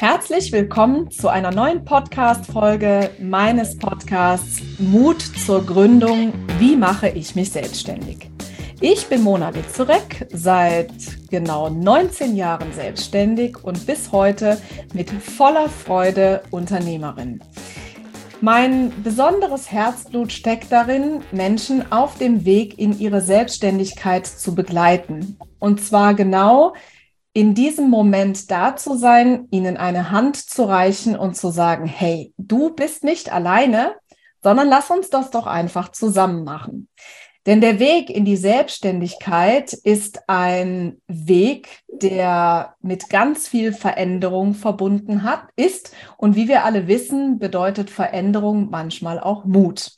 Herzlich willkommen zu einer neuen Podcast-Folge meines Podcasts Mut zur Gründung. Wie mache ich mich selbstständig? Ich bin Mona Witzurek, seit genau 19 Jahren selbstständig und bis heute mit voller Freude Unternehmerin. Mein besonderes Herzblut steckt darin, Menschen auf dem Weg in ihre Selbstständigkeit zu begleiten. Und zwar genau in diesem Moment da zu sein, ihnen eine Hand zu reichen und zu sagen, hey, du bist nicht alleine, sondern lass uns das doch einfach zusammen machen. Denn der Weg in die Selbstständigkeit ist ein Weg, der mit ganz viel Veränderung verbunden hat, ist. Und wie wir alle wissen, bedeutet Veränderung manchmal auch Mut.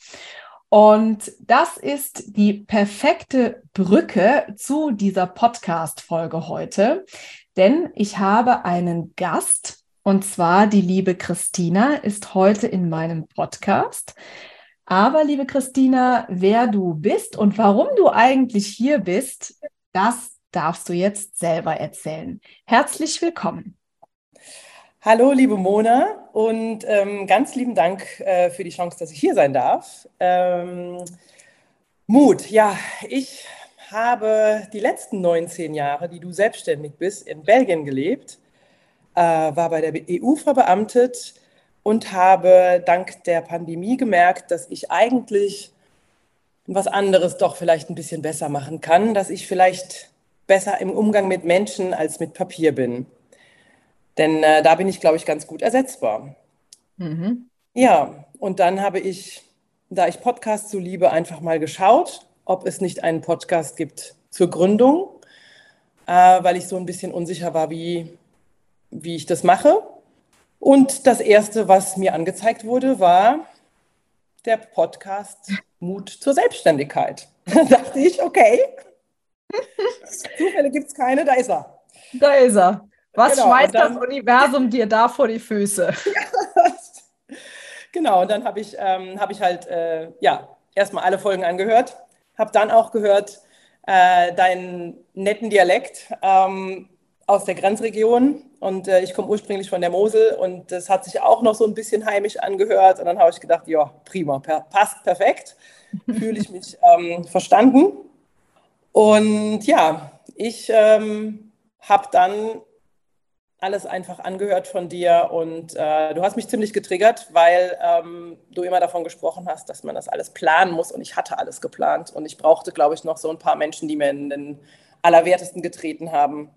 Und das ist die perfekte Brücke zu dieser Podcast-Folge heute, denn ich habe einen Gast und zwar die liebe Christina ist heute in meinem Podcast. Aber liebe Christina, wer du bist und warum du eigentlich hier bist, das darfst du jetzt selber erzählen. Herzlich willkommen. Hallo, liebe Mona, und ähm, ganz lieben Dank äh, für die Chance, dass ich hier sein darf. Ähm, Mut, ja, ich habe die letzten 19 Jahre, die du selbstständig bist, in Belgien gelebt, äh, war bei der EU verbeamtet und habe dank der Pandemie gemerkt, dass ich eigentlich was anderes doch vielleicht ein bisschen besser machen kann, dass ich vielleicht besser im Umgang mit Menschen als mit Papier bin. Denn äh, da bin ich, glaube ich, ganz gut ersetzbar. Mhm. Ja, und dann habe ich, da ich Podcasts so liebe, einfach mal geschaut, ob es nicht einen Podcast gibt zur Gründung, äh, weil ich so ein bisschen unsicher war, wie, wie ich das mache. Und das Erste, was mir angezeigt wurde, war der Podcast Mut zur Selbstständigkeit. Da dachte ich, okay, Zufälle gibt es keine, da ist er. Da ist er. Was genau, schmeißt dann, das Universum dir da vor die Füße? genau, und dann habe ich, ähm, hab ich halt äh, ja, erstmal alle Folgen angehört, habe dann auch gehört äh, deinen netten Dialekt ähm, aus der Grenzregion und äh, ich komme ursprünglich von der Mosel und das hat sich auch noch so ein bisschen heimisch angehört und dann habe ich gedacht, ja, prima, per passt perfekt, fühle ich mich ähm, verstanden. Und ja, ich ähm, habe dann alles einfach angehört von dir und äh, du hast mich ziemlich getriggert, weil ähm, du immer davon gesprochen hast, dass man das alles planen muss und ich hatte alles geplant und ich brauchte, glaube ich, noch so ein paar Menschen, die mir in den Allerwertesten getreten haben,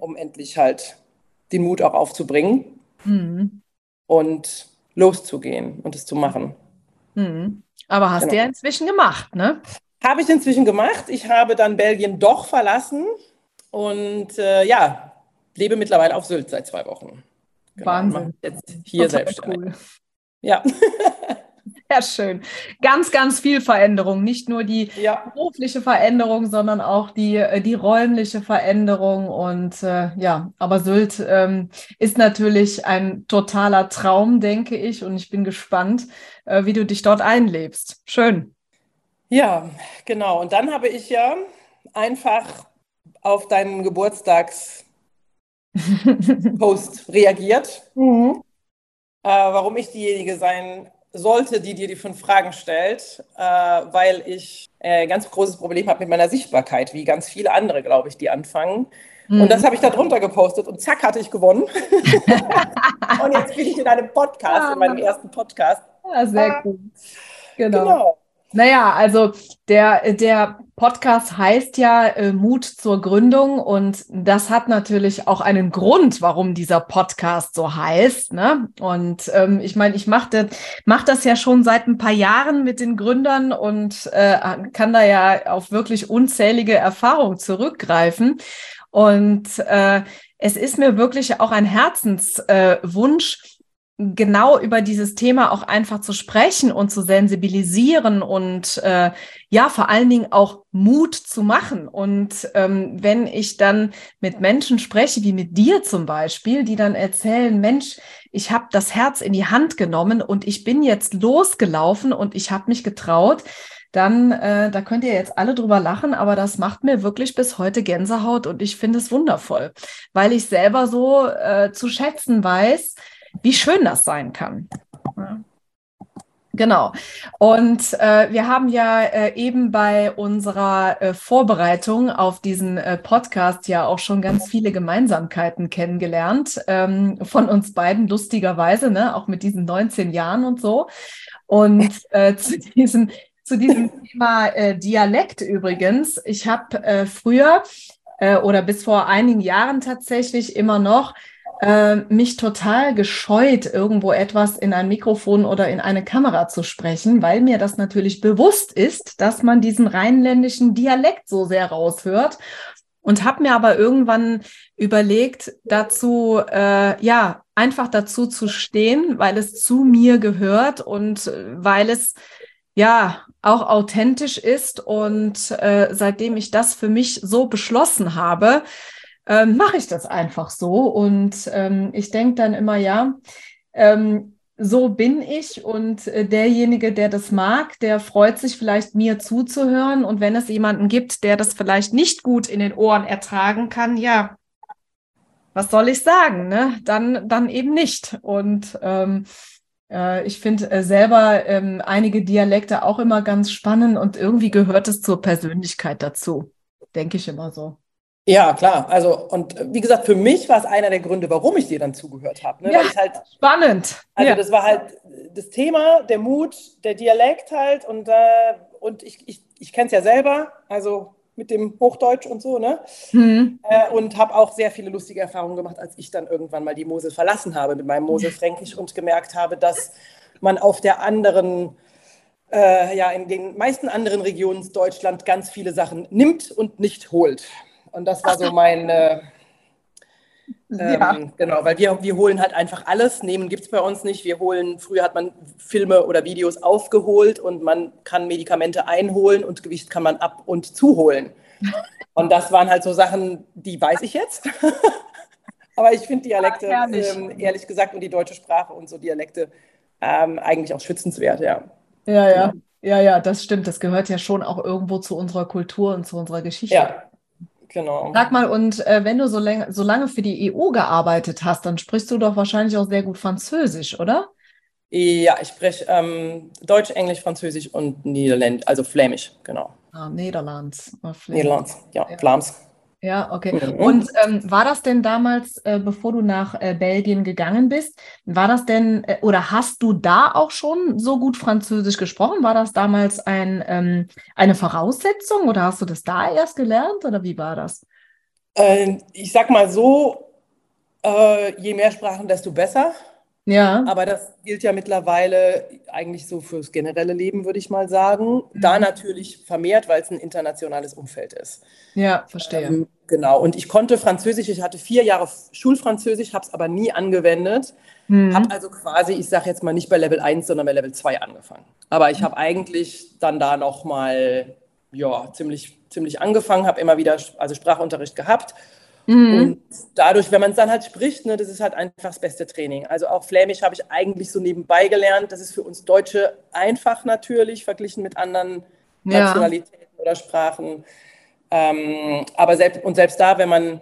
um endlich halt den Mut auch aufzubringen mhm. und loszugehen und es zu machen. Mhm. Aber hast genau. du ja inzwischen gemacht, ne? Habe ich inzwischen gemacht. Ich habe dann Belgien doch verlassen und äh, ja, lebe mittlerweile auf Sylt seit zwei Wochen. Genau, Wahnsinn. Jetzt hier selbst. Cool. Ja. Sehr schön. Ganz, ganz viel Veränderung. Nicht nur die ja. berufliche Veränderung, sondern auch die, äh, die räumliche Veränderung. Und äh, ja, aber Sylt ähm, ist natürlich ein totaler Traum, denke ich. Und ich bin gespannt, äh, wie du dich dort einlebst. Schön. Ja, genau. Und dann habe ich ja einfach auf deinen Geburtstags Post reagiert, mhm. äh, warum ich diejenige sein sollte, die dir die fünf Fragen stellt, äh, weil ich ein äh, ganz großes Problem habe mit meiner Sichtbarkeit, wie ganz viele andere, glaube ich, die anfangen. Mhm. Und das habe ich da drunter gepostet und zack, hatte ich gewonnen. und jetzt bin ich in einem Podcast, in meinem ersten Podcast. Ja, sehr gut. Genau. genau. Naja, also der, der Podcast heißt ja äh, Mut zur Gründung und das hat natürlich auch einen Grund, warum dieser Podcast so heißt. Ne? Und ähm, ich meine, ich mache das, mach das ja schon seit ein paar Jahren mit den Gründern und äh, kann da ja auf wirklich unzählige Erfahrungen zurückgreifen. Und äh, es ist mir wirklich auch ein Herzenswunsch, äh, genau über dieses Thema auch einfach zu sprechen und zu sensibilisieren und äh, ja, vor allen Dingen auch Mut zu machen. Und ähm, wenn ich dann mit Menschen spreche, wie mit dir zum Beispiel, die dann erzählen, Mensch, ich habe das Herz in die Hand genommen und ich bin jetzt losgelaufen und ich habe mich getraut, dann, äh, da könnt ihr jetzt alle drüber lachen, aber das macht mir wirklich bis heute Gänsehaut und ich finde es wundervoll, weil ich selber so äh, zu schätzen weiß, wie schön das sein kann. Genau. Und äh, wir haben ja äh, eben bei unserer äh, Vorbereitung auf diesen äh, Podcast ja auch schon ganz viele Gemeinsamkeiten kennengelernt ähm, von uns beiden, lustigerweise, ne? auch mit diesen 19 Jahren und so. Und äh, zu diesem, zu diesem Thema äh, Dialekt übrigens, ich habe früher oder bis vor einigen Jahren tatsächlich immer noch äh, mich total gescheut, irgendwo etwas in ein Mikrofon oder in eine Kamera zu sprechen, weil mir das natürlich bewusst ist, dass man diesen rheinländischen Dialekt so sehr raushört. Und habe mir aber irgendwann überlegt, dazu, äh, ja, einfach dazu zu stehen, weil es zu mir gehört und äh, weil es ja auch authentisch ist. Und äh, seitdem ich das für mich so beschlossen habe, ähm, mache ich das einfach so. Und ähm, ich denke dann immer, ja, ähm, so bin ich und äh, derjenige, der das mag, der freut sich vielleicht mir zuzuhören. Und wenn es jemanden gibt, der das vielleicht nicht gut in den Ohren ertragen kann, ja, was soll ich sagen? Ne? Dann, dann eben nicht. Und ähm, äh, ich finde äh, selber ähm, einige Dialekte auch immer ganz spannend und irgendwie gehört es zur Persönlichkeit dazu. Denke ich immer so. Ja, klar. Also, und äh, wie gesagt, für mich war es einer der Gründe, warum ich dir dann zugehört habe. Ne? Ja, halt, spannend. Also, ja. das war halt das Thema, der Mut, der Dialekt halt. Und, äh, und ich, ich, ich kenne es ja selber, also mit dem Hochdeutsch und so, ne? Mhm. Äh, und habe auch sehr viele lustige Erfahrungen gemacht, als ich dann irgendwann mal die Mosel verlassen habe mit meinem Moselfränkisch und gemerkt habe, dass man auf der anderen äh, ja, in den meisten anderen Regionen Deutschland ganz viele Sachen nimmt und nicht holt. Und das war so mein, äh, ähm, genau, weil wir, wir holen halt einfach alles. Nehmen gibt es bei uns nicht. Wir holen, früher hat man Filme oder Videos aufgeholt und man kann Medikamente einholen und Gewicht kann man ab und zuholen. Und das waren halt so Sachen, die weiß ich jetzt. Aber ich finde Dialekte, ja, ähm, ehrlich gesagt, und die deutsche Sprache und so Dialekte ähm, eigentlich auch schützenswert, ja. Ja, ja. Genau. Ja, ja, das stimmt. Das gehört ja schon auch irgendwo zu unserer Kultur und zu unserer Geschichte. Ja, Genau. Sag mal, und äh, wenn du so, so lange für die EU gearbeitet hast, dann sprichst du doch wahrscheinlich auch sehr gut Französisch, oder? Ja, ich spreche ähm, Deutsch, Englisch, Französisch und Niederländisch, also Flämisch, genau. Ah, Niederlands. Oh, Niederlands, ja, ja. Flams. Ja, okay. Mhm. Und ähm, war das denn damals, äh, bevor du nach äh, Belgien gegangen bist, war das denn, äh, oder hast du da auch schon so gut Französisch gesprochen? War das damals ein, ähm, eine Voraussetzung oder hast du das da erst gelernt oder wie war das? Ähm, ich sag mal so, äh, je mehr Sprachen, desto besser. Ja. Aber das gilt ja mittlerweile eigentlich so fürs generelle Leben, würde ich mal sagen. Mhm. Da natürlich vermehrt, weil es ein internationales Umfeld ist. Ja, verstehe. Ähm, genau. Und ich konnte Französisch, ich hatte vier Jahre Schulfranzösisch, habe es aber nie angewendet. Mhm. Habe also quasi, ich sage jetzt mal nicht bei Level 1, sondern bei Level 2 angefangen. Aber ich habe eigentlich dann da nochmal ja, ziemlich, ziemlich angefangen, habe immer wieder also Sprachunterricht gehabt Mhm. Und dadurch, wenn man es dann halt spricht, ne, das ist halt einfach das beste Training. Also auch Flämisch habe ich eigentlich so nebenbei gelernt. Das ist für uns Deutsche einfach natürlich, verglichen mit anderen ja. Nationalitäten oder Sprachen. Ähm, aber selbst, und selbst da, wenn man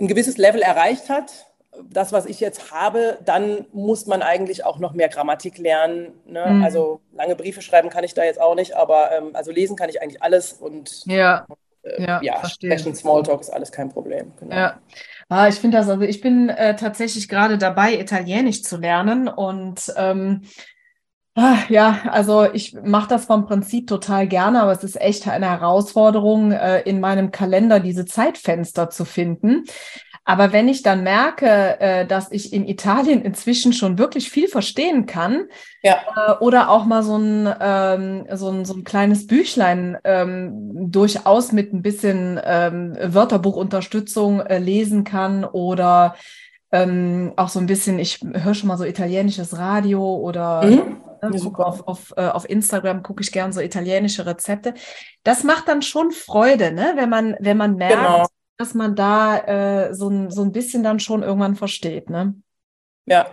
ein gewisses Level erreicht hat, das, was ich jetzt habe, dann muss man eigentlich auch noch mehr Grammatik lernen. Ne? Mhm. Also lange Briefe schreiben kann ich da jetzt auch nicht, aber ähm, also lesen kann ich eigentlich alles und ja äh, ja, ja sprechen, Smalltalk ist alles kein Problem. Genau. Ja. Ah, ich finde das, also ich bin äh, tatsächlich gerade dabei, Italienisch zu lernen und ähm, ah, ja, also ich mache das vom Prinzip total gerne, aber es ist echt eine Herausforderung, äh, in meinem Kalender diese Zeitfenster zu finden. Aber wenn ich dann merke, äh, dass ich in Italien inzwischen schon wirklich viel verstehen kann, ja. äh, oder auch mal so ein, ähm, so ein, so ein kleines Büchlein ähm, durchaus mit ein bisschen ähm, Wörterbuchunterstützung äh, lesen kann oder auch so ein bisschen, ich höre schon mal so italienisches Radio oder mhm. Ne, auf, auf, auf Instagram gucke ich gern so italienische Rezepte. Das macht dann schon Freude, ne? wenn man, wenn man merkt, genau dass man da äh, so, ein, so ein bisschen dann schon irgendwann versteht, ne? Ja.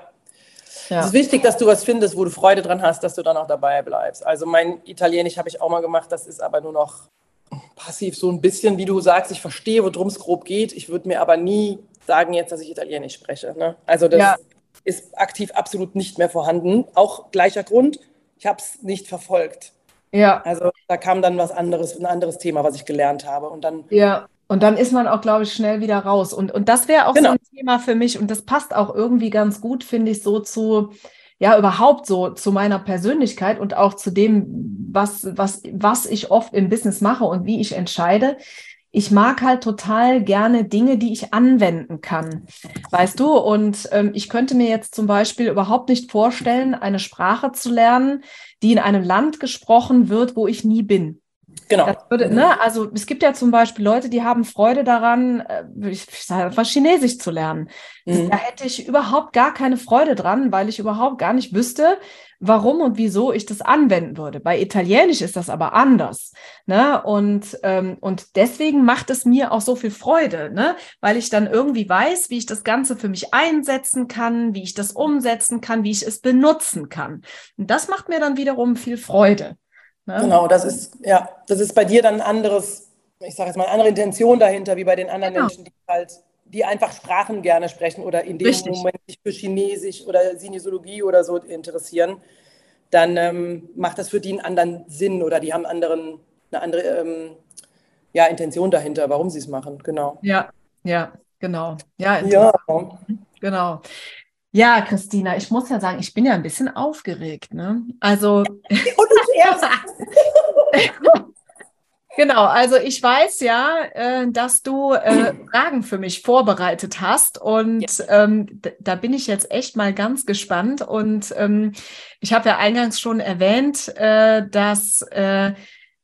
Ja. Es ist wichtig, dass du was findest, wo du Freude dran hast, dass du dann auch dabei bleibst. Also mein Italienisch habe ich auch mal gemacht, das ist aber nur noch passiv so ein bisschen, wie du sagst, ich verstehe, worum es grob geht. Ich würde mir aber nie sagen jetzt, dass ich Italienisch spreche. Ne? Also das ja. ist aktiv absolut nicht mehr vorhanden. Auch gleicher Grund, ich habe es nicht verfolgt. Ja. Also da kam dann was anderes, ein anderes Thema, was ich gelernt habe. Und dann. Ja. Und dann ist man auch, glaube ich, schnell wieder raus. Und, und das wäre auch genau. so ein Thema für mich. Und das passt auch irgendwie ganz gut, finde ich, so zu, ja, überhaupt so zu meiner Persönlichkeit und auch zu dem, was, was, was ich oft im Business mache und wie ich entscheide ich mag halt total gerne Dinge, die ich anwenden kann. Weißt du? Und ähm, ich könnte mir jetzt zum Beispiel überhaupt nicht vorstellen, eine Sprache zu lernen, die in einem Land gesprochen wird, wo ich nie bin. Genau. Würde, ne, also es gibt ja zum Beispiel Leute, die haben Freude daran, äh, ich, ich sage einfach Chinesisch zu lernen. Mhm. Da hätte ich überhaupt gar keine Freude dran, weil ich überhaupt gar nicht wüsste, warum und wieso ich das anwenden würde. Bei Italienisch ist das aber anders. Ne? Und, ähm, und deswegen macht es mir auch so viel Freude, ne? weil ich dann irgendwie weiß, wie ich das Ganze für mich einsetzen kann, wie ich das umsetzen kann, wie ich es benutzen kann. Und das macht mir dann wiederum viel Freude. Ne? Genau, das ist, ja, das ist bei dir dann ein anderes, ich sage jetzt mal, eine andere Intention dahinter, wie bei den anderen genau. Menschen, die halt die einfach Sprachen gerne sprechen oder in dem Richtig. Moment sich für Chinesisch oder Sinesiologie oder so interessieren, dann ähm, macht das für die einen anderen Sinn oder die haben anderen, eine andere ähm, ja, Intention dahinter, warum sie es machen. Genau. Ja, ja, genau. Ja, ja. genau. Ja, Christina, ich muss ja sagen, ich bin ja ein bisschen aufgeregt. Ne? Also. Und erst. Genau, also ich weiß ja, äh, dass du äh, Fragen für mich vorbereitet hast und ja. ähm, da bin ich jetzt echt mal ganz gespannt und ähm, ich habe ja eingangs schon erwähnt, äh, dass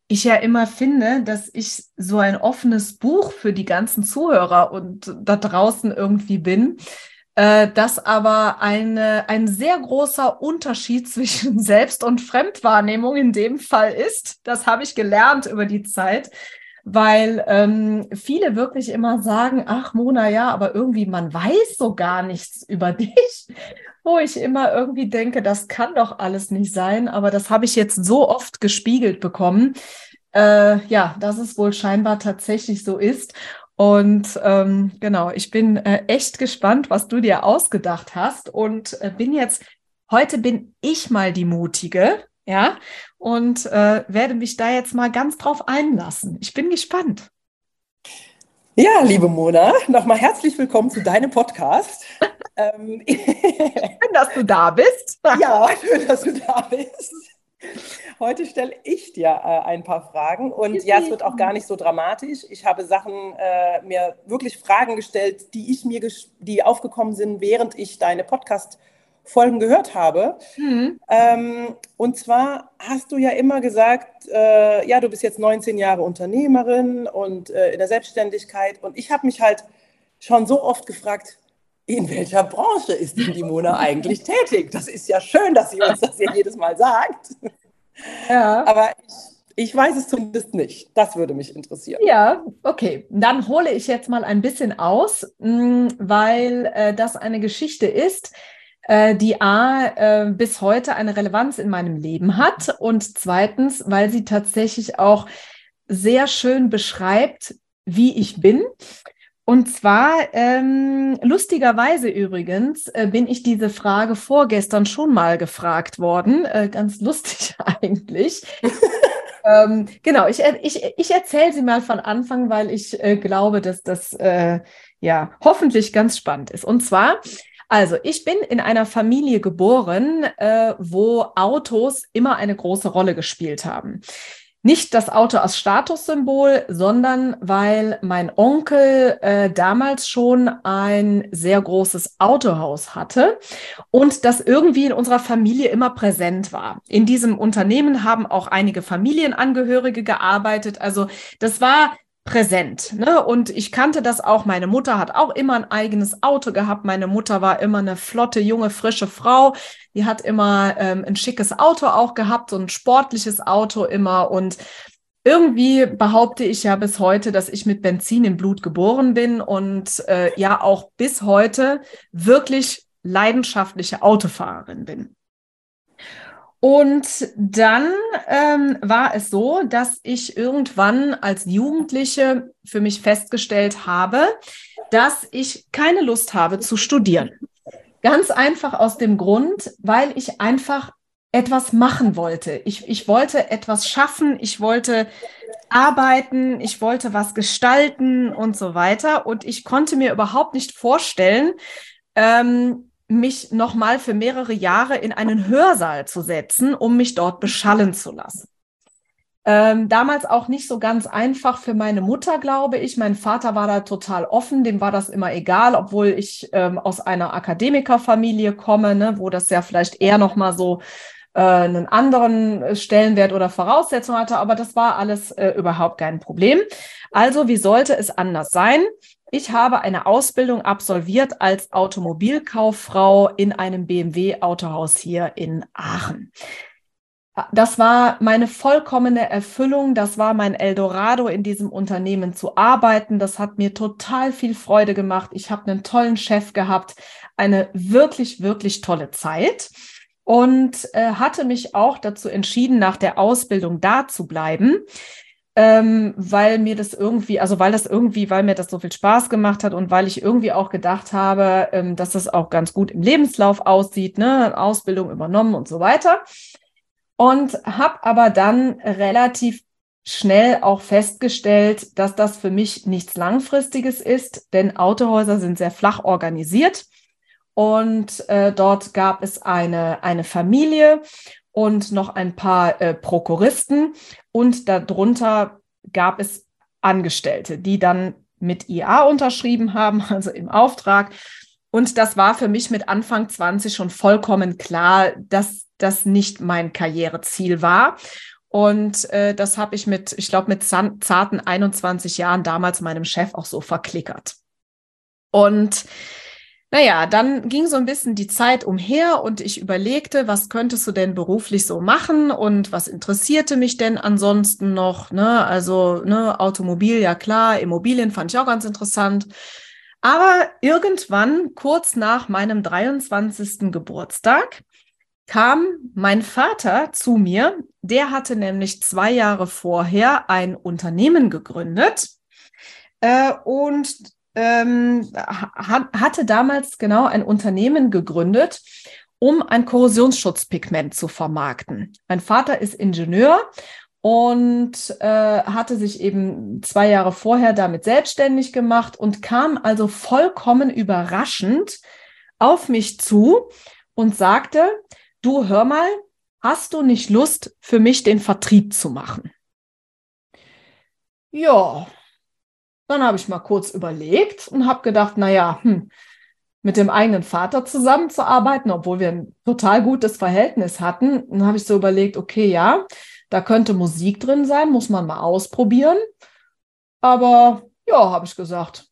ich ja immer finde, dass ich so ein offenes Buch für die ganzen Zuhörer und da draußen irgendwie bin dass aber eine, ein sehr großer Unterschied zwischen Selbst- und Fremdwahrnehmung in dem Fall ist. Das habe ich gelernt über die Zeit, weil ähm, viele wirklich immer sagen, ach Mona, ja, aber irgendwie man weiß so gar nichts über dich, wo ich immer irgendwie denke, das kann doch alles nicht sein, aber das habe ich jetzt so oft gespiegelt bekommen. Äh, ja, dass es wohl scheinbar tatsächlich so ist. Und ähm, genau, ich bin äh, echt gespannt, was du dir ausgedacht hast und äh, bin jetzt, heute bin ich mal die Mutige, ja, und äh, werde mich da jetzt mal ganz drauf einlassen. Ich bin gespannt. Ja, liebe Mona, nochmal herzlich willkommen zu deinem Podcast. schön, dass du da bist. ja, schön, dass du da bist. Heute stelle ich dir äh, ein paar Fragen und ja, es wird auch gar nicht so dramatisch. Ich habe Sachen, äh, mir wirklich Fragen gestellt, die ich mir, die aufgekommen sind, während ich deine Podcast-Folgen gehört habe. Mhm. Ähm, und zwar hast du ja immer gesagt, äh, ja, du bist jetzt 19 Jahre Unternehmerin und äh, in der Selbstständigkeit und ich habe mich halt schon so oft gefragt, in welcher Branche ist denn die Mona eigentlich tätig? Das ist ja schön, dass sie uns das hier jedes Mal sagt. Ja. Aber ich, ich weiß es zumindest nicht. Das würde mich interessieren. Ja, okay. Dann hole ich jetzt mal ein bisschen aus, mm, weil äh, das eine Geschichte ist, äh, die A, äh, bis heute eine Relevanz in meinem Leben hat und zweitens, weil sie tatsächlich auch sehr schön beschreibt, wie ich bin und zwar, ähm, lustigerweise übrigens, äh, bin ich diese Frage vorgestern schon mal gefragt worden. Äh, ganz lustig eigentlich. ähm, genau, ich, ich, ich erzähle sie mal von Anfang, weil ich äh, glaube, dass das äh, ja hoffentlich ganz spannend ist. Und zwar, also ich bin in einer Familie geboren, äh, wo Autos immer eine große Rolle gespielt haben. Nicht das Auto als Statussymbol, sondern weil mein Onkel äh, damals schon ein sehr großes Autohaus hatte und das irgendwie in unserer Familie immer präsent war. In diesem Unternehmen haben auch einige Familienangehörige gearbeitet. Also das war präsent. Ne? Und ich kannte das auch. Meine Mutter hat auch immer ein eigenes Auto gehabt. Meine Mutter war immer eine flotte, junge, frische Frau. Die hat immer ähm, ein schickes Auto auch gehabt, so ein sportliches Auto immer. Und irgendwie behaupte ich ja bis heute, dass ich mit Benzin im Blut geboren bin und äh, ja auch bis heute wirklich leidenschaftliche Autofahrerin bin. Und dann ähm, war es so, dass ich irgendwann als Jugendliche für mich festgestellt habe, dass ich keine Lust habe zu studieren. Ganz einfach aus dem Grund, weil ich einfach etwas machen wollte. Ich, ich wollte etwas schaffen, ich wollte arbeiten, ich wollte was gestalten und so weiter. Und ich konnte mir überhaupt nicht vorstellen, ähm, mich nochmal für mehrere Jahre in einen Hörsaal zu setzen, um mich dort beschallen zu lassen. Ähm, damals auch nicht so ganz einfach für meine Mutter, glaube ich. Mein Vater war da total offen, dem war das immer egal, obwohl ich ähm, aus einer Akademikerfamilie komme, ne, wo das ja vielleicht eher nochmal so äh, einen anderen Stellenwert oder Voraussetzung hatte, aber das war alles äh, überhaupt kein Problem. Also, wie sollte es anders sein? Ich habe eine Ausbildung absolviert als Automobilkauffrau in einem BMW-Autohaus hier in Aachen. Das war meine vollkommene Erfüllung. Das war mein Eldorado, in diesem Unternehmen zu arbeiten. Das hat mir total viel Freude gemacht. Ich habe einen tollen Chef gehabt, eine wirklich, wirklich tolle Zeit und äh, hatte mich auch dazu entschieden, nach der Ausbildung da zu bleiben ähm, weil mir das irgendwie, also weil das irgendwie, weil mir das so viel Spaß gemacht hat und weil ich irgendwie auch gedacht habe, ähm, dass das auch ganz gut im Lebenslauf aussieht, ne, Ausbildung übernommen und so weiter. Und habe aber dann relativ schnell auch festgestellt, dass das für mich nichts Langfristiges ist, denn Autohäuser sind sehr flach organisiert. Und äh, dort gab es eine, eine Familie und noch ein paar äh, Prokuristen und darunter gab es Angestellte, die dann mit IA unterschrieben haben, also im Auftrag. Und das war für mich mit Anfang 20 schon vollkommen klar, dass das nicht mein Karriereziel war. Und äh, das habe ich mit, ich glaube, mit zarten 21 Jahren damals meinem Chef auch so verklickert. Und naja, dann ging so ein bisschen die Zeit umher und ich überlegte, was könntest du denn beruflich so machen und was interessierte mich denn ansonsten noch? Ne? Also ne, Automobil, ja klar, Immobilien fand ich auch ganz interessant. Aber irgendwann, kurz nach meinem 23. Geburtstag, kam mein Vater zu mir. Der hatte nämlich zwei Jahre vorher ein Unternehmen gegründet. Äh, und ähm, hatte damals genau ein Unternehmen gegründet, um ein Korrosionsschutzpigment zu vermarkten. Mein Vater ist Ingenieur und äh, hatte sich eben zwei Jahre vorher damit selbstständig gemacht und kam also vollkommen überraschend auf mich zu und sagte, du hör mal, hast du nicht Lust für mich den Vertrieb zu machen? Ja, dann habe ich mal kurz überlegt und habe gedacht, naja, hm, mit dem eigenen Vater zusammenzuarbeiten, obwohl wir ein total gutes Verhältnis hatten. Dann habe ich so überlegt, okay, ja, da könnte Musik drin sein, muss man mal ausprobieren. Aber ja, habe ich gesagt,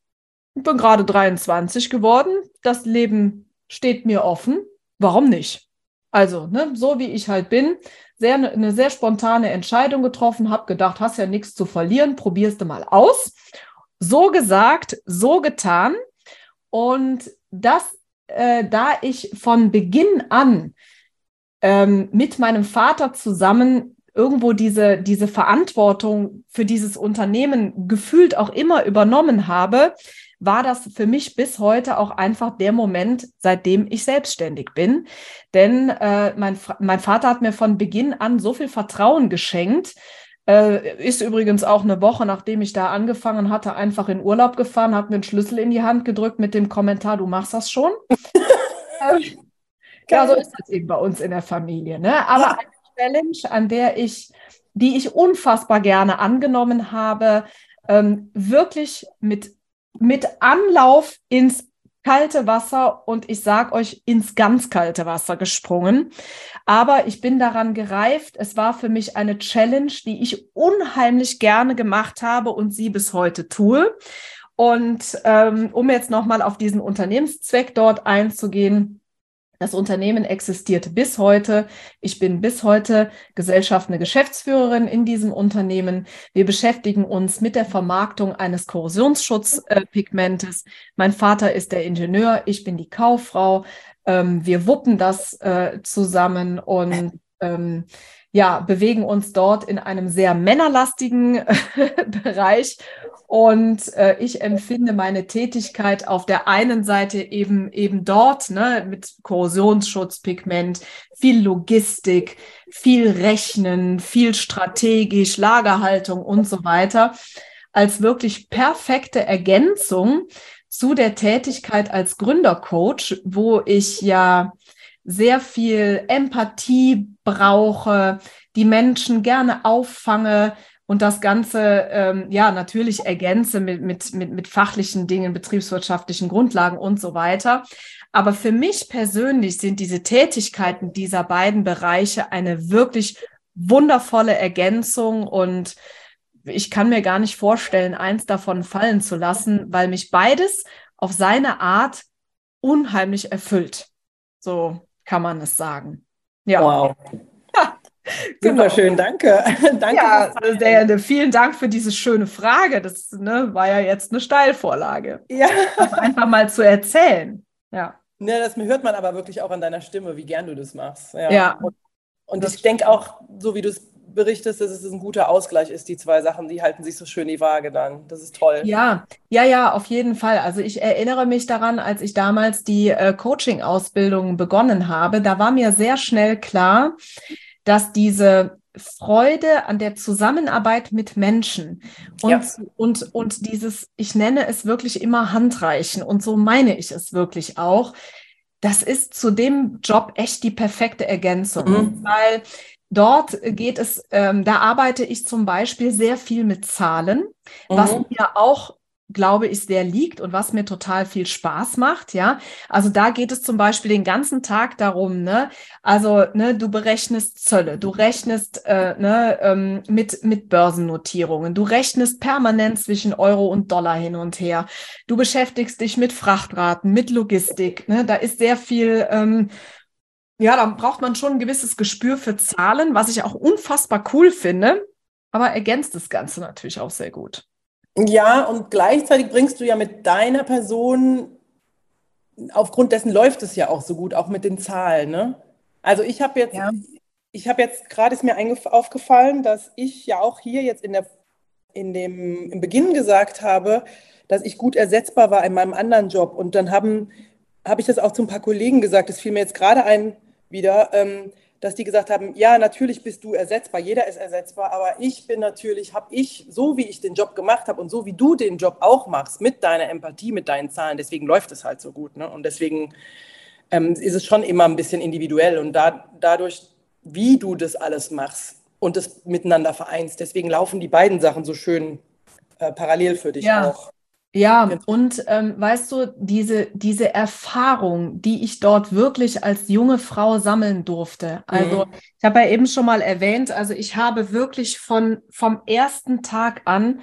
ich bin gerade 23 geworden, das Leben steht mir offen, warum nicht? Also, ne, so wie ich halt bin, sehr, eine sehr spontane Entscheidung getroffen, habe gedacht, hast ja nichts zu verlieren, probierst du mal aus so gesagt, so getan. Und das, äh, da ich von Beginn an ähm, mit meinem Vater zusammen irgendwo diese, diese Verantwortung für dieses Unternehmen gefühlt auch immer übernommen habe, war das für mich bis heute auch einfach der Moment, seitdem ich selbstständig bin. Denn äh, mein, mein Vater hat mir von Beginn an so viel Vertrauen geschenkt, ist übrigens auch eine Woche, nachdem ich da angefangen hatte, einfach in Urlaub gefahren, hat mir einen Schlüssel in die Hand gedrückt mit dem Kommentar, du machst das schon. ja, so ist das eben bei uns in der Familie. Ne? Aber eine Challenge, an der ich, die ich unfassbar gerne angenommen habe, ähm, wirklich mit, mit Anlauf ins kalte Wasser und ich sag euch ins ganz kalte Wasser gesprungen. Aber ich bin daran gereift. Es war für mich eine Challenge, die ich unheimlich gerne gemacht habe und sie bis heute tue. Und ähm, um jetzt nochmal auf diesen Unternehmenszweck dort einzugehen, Das Unternehmen existiert bis heute. Ich bin bis heute gesellschaftliche Geschäftsführerin in diesem Unternehmen. Wir beschäftigen uns mit der Vermarktung eines Korrosionsschutzpigmentes. mein Vater ist der Ingenieur, ich bin die Kauffrau. Ähm, wir wuppen das äh, zusammen und ähm, ja, bewegen uns dort in einem sehr männerlastigen Bereich. Und äh, ich empfinde meine Tätigkeit auf der einen Seite eben eben dort ne, mit Korrosionsschutzpigment, viel Logistik, viel Rechnen, viel strategisch, Lagerhaltung und so weiter, als wirklich perfekte Ergänzung zu der Tätigkeit als Gründercoach, wo ich ja sehr viel Empathie brauche, die Menschen gerne auffange, und das Ganze ähm, ja natürlich ergänze mit, mit, mit, mit fachlichen Dingen, betriebswirtschaftlichen Grundlagen und so weiter. Aber für mich persönlich sind diese Tätigkeiten dieser beiden Bereiche eine wirklich wundervolle Ergänzung und ich kann mir gar nicht vorstellen, eins davon fallen zu lassen, weil mich beides auf seine Art unheimlich erfüllt. So kann man es sagen. Ja. Wow. Genau. Super schön, danke. danke ja, sehr, vielen Dank für diese schöne Frage. Das ne, war ja jetzt eine Steilvorlage. Ja. Das einfach mal zu erzählen. Ja. Ne, das hört man aber wirklich auch an deiner Stimme, wie gern du das machst. Ja. ja. Und, und ich denke auch, so wie du es berichtest, dass es ein guter Ausgleich ist, die zwei Sachen, die halten sich so schön die Waage dann. Das ist toll. Ja, ja, ja, auf jeden Fall. Also ich erinnere mich daran, als ich damals die äh, Coaching-Ausbildung begonnen habe, da war mir sehr schnell klar, dass diese Freude an der Zusammenarbeit mit Menschen und, ja. und, und dieses, ich nenne es wirklich immer Handreichen und so meine ich es wirklich auch. Das ist zu dem Job echt die perfekte Ergänzung, mhm. weil dort geht es, ähm, da arbeite ich zum Beispiel sehr viel mit Zahlen, mhm. was mir auch glaube ich, sehr liegt und was mir total viel Spaß macht, ja. Also da geht es zum Beispiel den ganzen Tag darum, ne, also, ne, du berechnest Zölle, du rechnest, äh, ne, ähm, mit, mit Börsennotierungen, du rechnest permanent zwischen Euro und Dollar hin und her, du beschäftigst dich mit Frachtraten, mit Logistik, ne, da ist sehr viel, ähm, ja, da braucht man schon ein gewisses Gespür für Zahlen, was ich auch unfassbar cool finde, aber ergänzt das Ganze natürlich auch sehr gut. Ja, und gleichzeitig bringst du ja mit deiner Person, aufgrund dessen läuft es ja auch so gut, auch mit den Zahlen. Ne? Also ich habe jetzt, ja. ich habe jetzt gerade ist mir aufgefallen, dass ich ja auch hier jetzt in der, in dem, im Beginn gesagt habe, dass ich gut ersetzbar war in meinem anderen Job. Und dann haben, habe ich das auch zu ein paar Kollegen gesagt, das fiel mir jetzt gerade ein wieder, ähm, dass die gesagt haben, ja, natürlich bist du ersetzbar, jeder ist ersetzbar, aber ich bin natürlich, habe ich, so wie ich den Job gemacht habe und so wie du den Job auch machst, mit deiner Empathie, mit deinen Zahlen, deswegen läuft es halt so gut. Ne? Und deswegen ähm, ist es schon immer ein bisschen individuell und da, dadurch, wie du das alles machst und das miteinander vereinst, deswegen laufen die beiden Sachen so schön äh, parallel für dich ja. auch. Ja, und ähm, weißt du, diese, diese Erfahrung, die ich dort wirklich als junge Frau sammeln durfte. Also, mhm. ich habe ja eben schon mal erwähnt, also ich habe wirklich von, vom ersten Tag an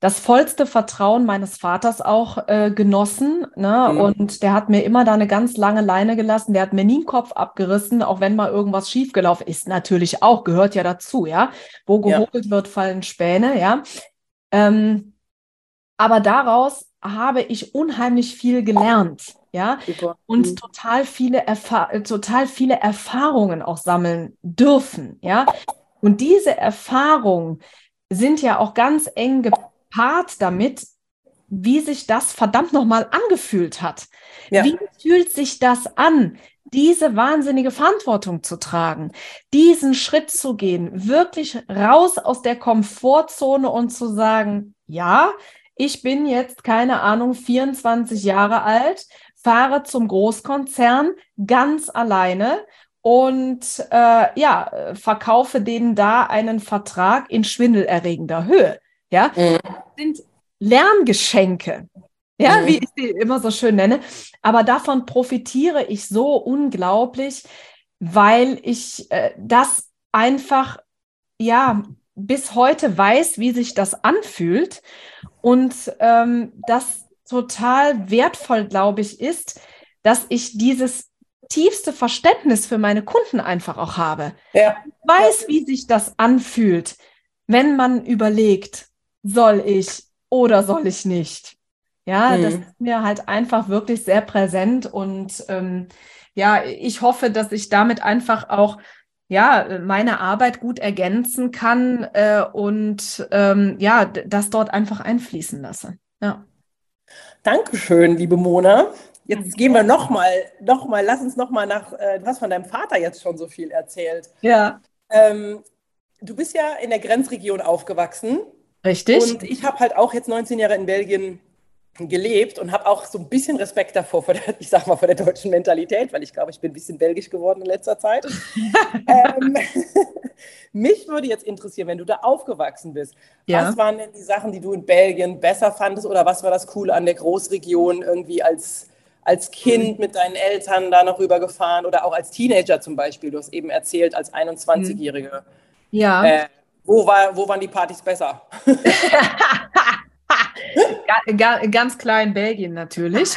das vollste Vertrauen meines Vaters auch äh, genossen. Ne? Mhm. Und der hat mir immer da eine ganz lange Leine gelassen. Der hat mir nie den Kopf abgerissen, auch wenn mal irgendwas schiefgelaufen ist. Natürlich auch, gehört ja dazu, ja. Wo gehobelt ja. wird, fallen Späne, ja. Ähm, aber daraus habe ich unheimlich viel gelernt, ja, Super. und mhm. total viele total viele Erfahrungen auch sammeln dürfen, ja. Und diese Erfahrungen sind ja auch ganz eng gepaart damit, wie sich das verdammt nochmal angefühlt hat. Ja. Wie fühlt sich das an, diese wahnsinnige Verantwortung zu tragen, diesen Schritt zu gehen, wirklich raus aus der Komfortzone und zu sagen, ja, ich bin jetzt, keine Ahnung, 24 Jahre alt, fahre zum Großkonzern ganz alleine und äh, ja, verkaufe denen da einen Vertrag in schwindelerregender Höhe. Ja, mhm. das sind Lerngeschenke. Ja, mhm. wie ich sie immer so schön nenne. Aber davon profitiere ich so unglaublich, weil ich äh, das einfach, ja, bis heute weiß, wie sich das anfühlt und ähm, das total wertvoll, glaube ich, ist, dass ich dieses tiefste Verständnis für meine Kunden einfach auch habe. Ja. Ich weiß, wie sich das anfühlt, wenn man überlegt, soll ich oder soll ich nicht. Ja, das Mhm. ist mir halt einfach wirklich sehr präsent und ähm, ja, ich hoffe, dass ich damit einfach auch ja, meine Arbeit gut ergänzen kann äh, und ähm, ja, das dort einfach einfließen lasse. Ja. Dankeschön, liebe Mona. Jetzt gehen wir nochmal, noch mal, lass uns nochmal nach, äh, du hast von deinem Vater jetzt schon so viel erzählt. Ja, Ähm, du bist ja in der Grenzregion aufgewachsen richtig. und ich habe halt auch jetzt 19 Jahre in Belgien gelebt und habe auch so ein bisschen Respekt davor, vor der, ich sag mal, vor der deutschen Mentalität, weil ich glaube, ich bin ein bisschen belgisch geworden in letzter Zeit. ähm, mich würde jetzt interessieren, wenn du da aufgewachsen bist, Ja. was waren denn die Sachen, die du in Belgien besser fandest oder was war das Coole an der Großregion irgendwie als, als Kind mit deinen Eltern da noch rübergefahren oder auch als Teenager zum Beispiel? Du hast eben erzählt, als 21-Jährige. Ja. Äh, wo, war, wo waren die Partys besser? Ga- ga- ganz klar in Belgien natürlich.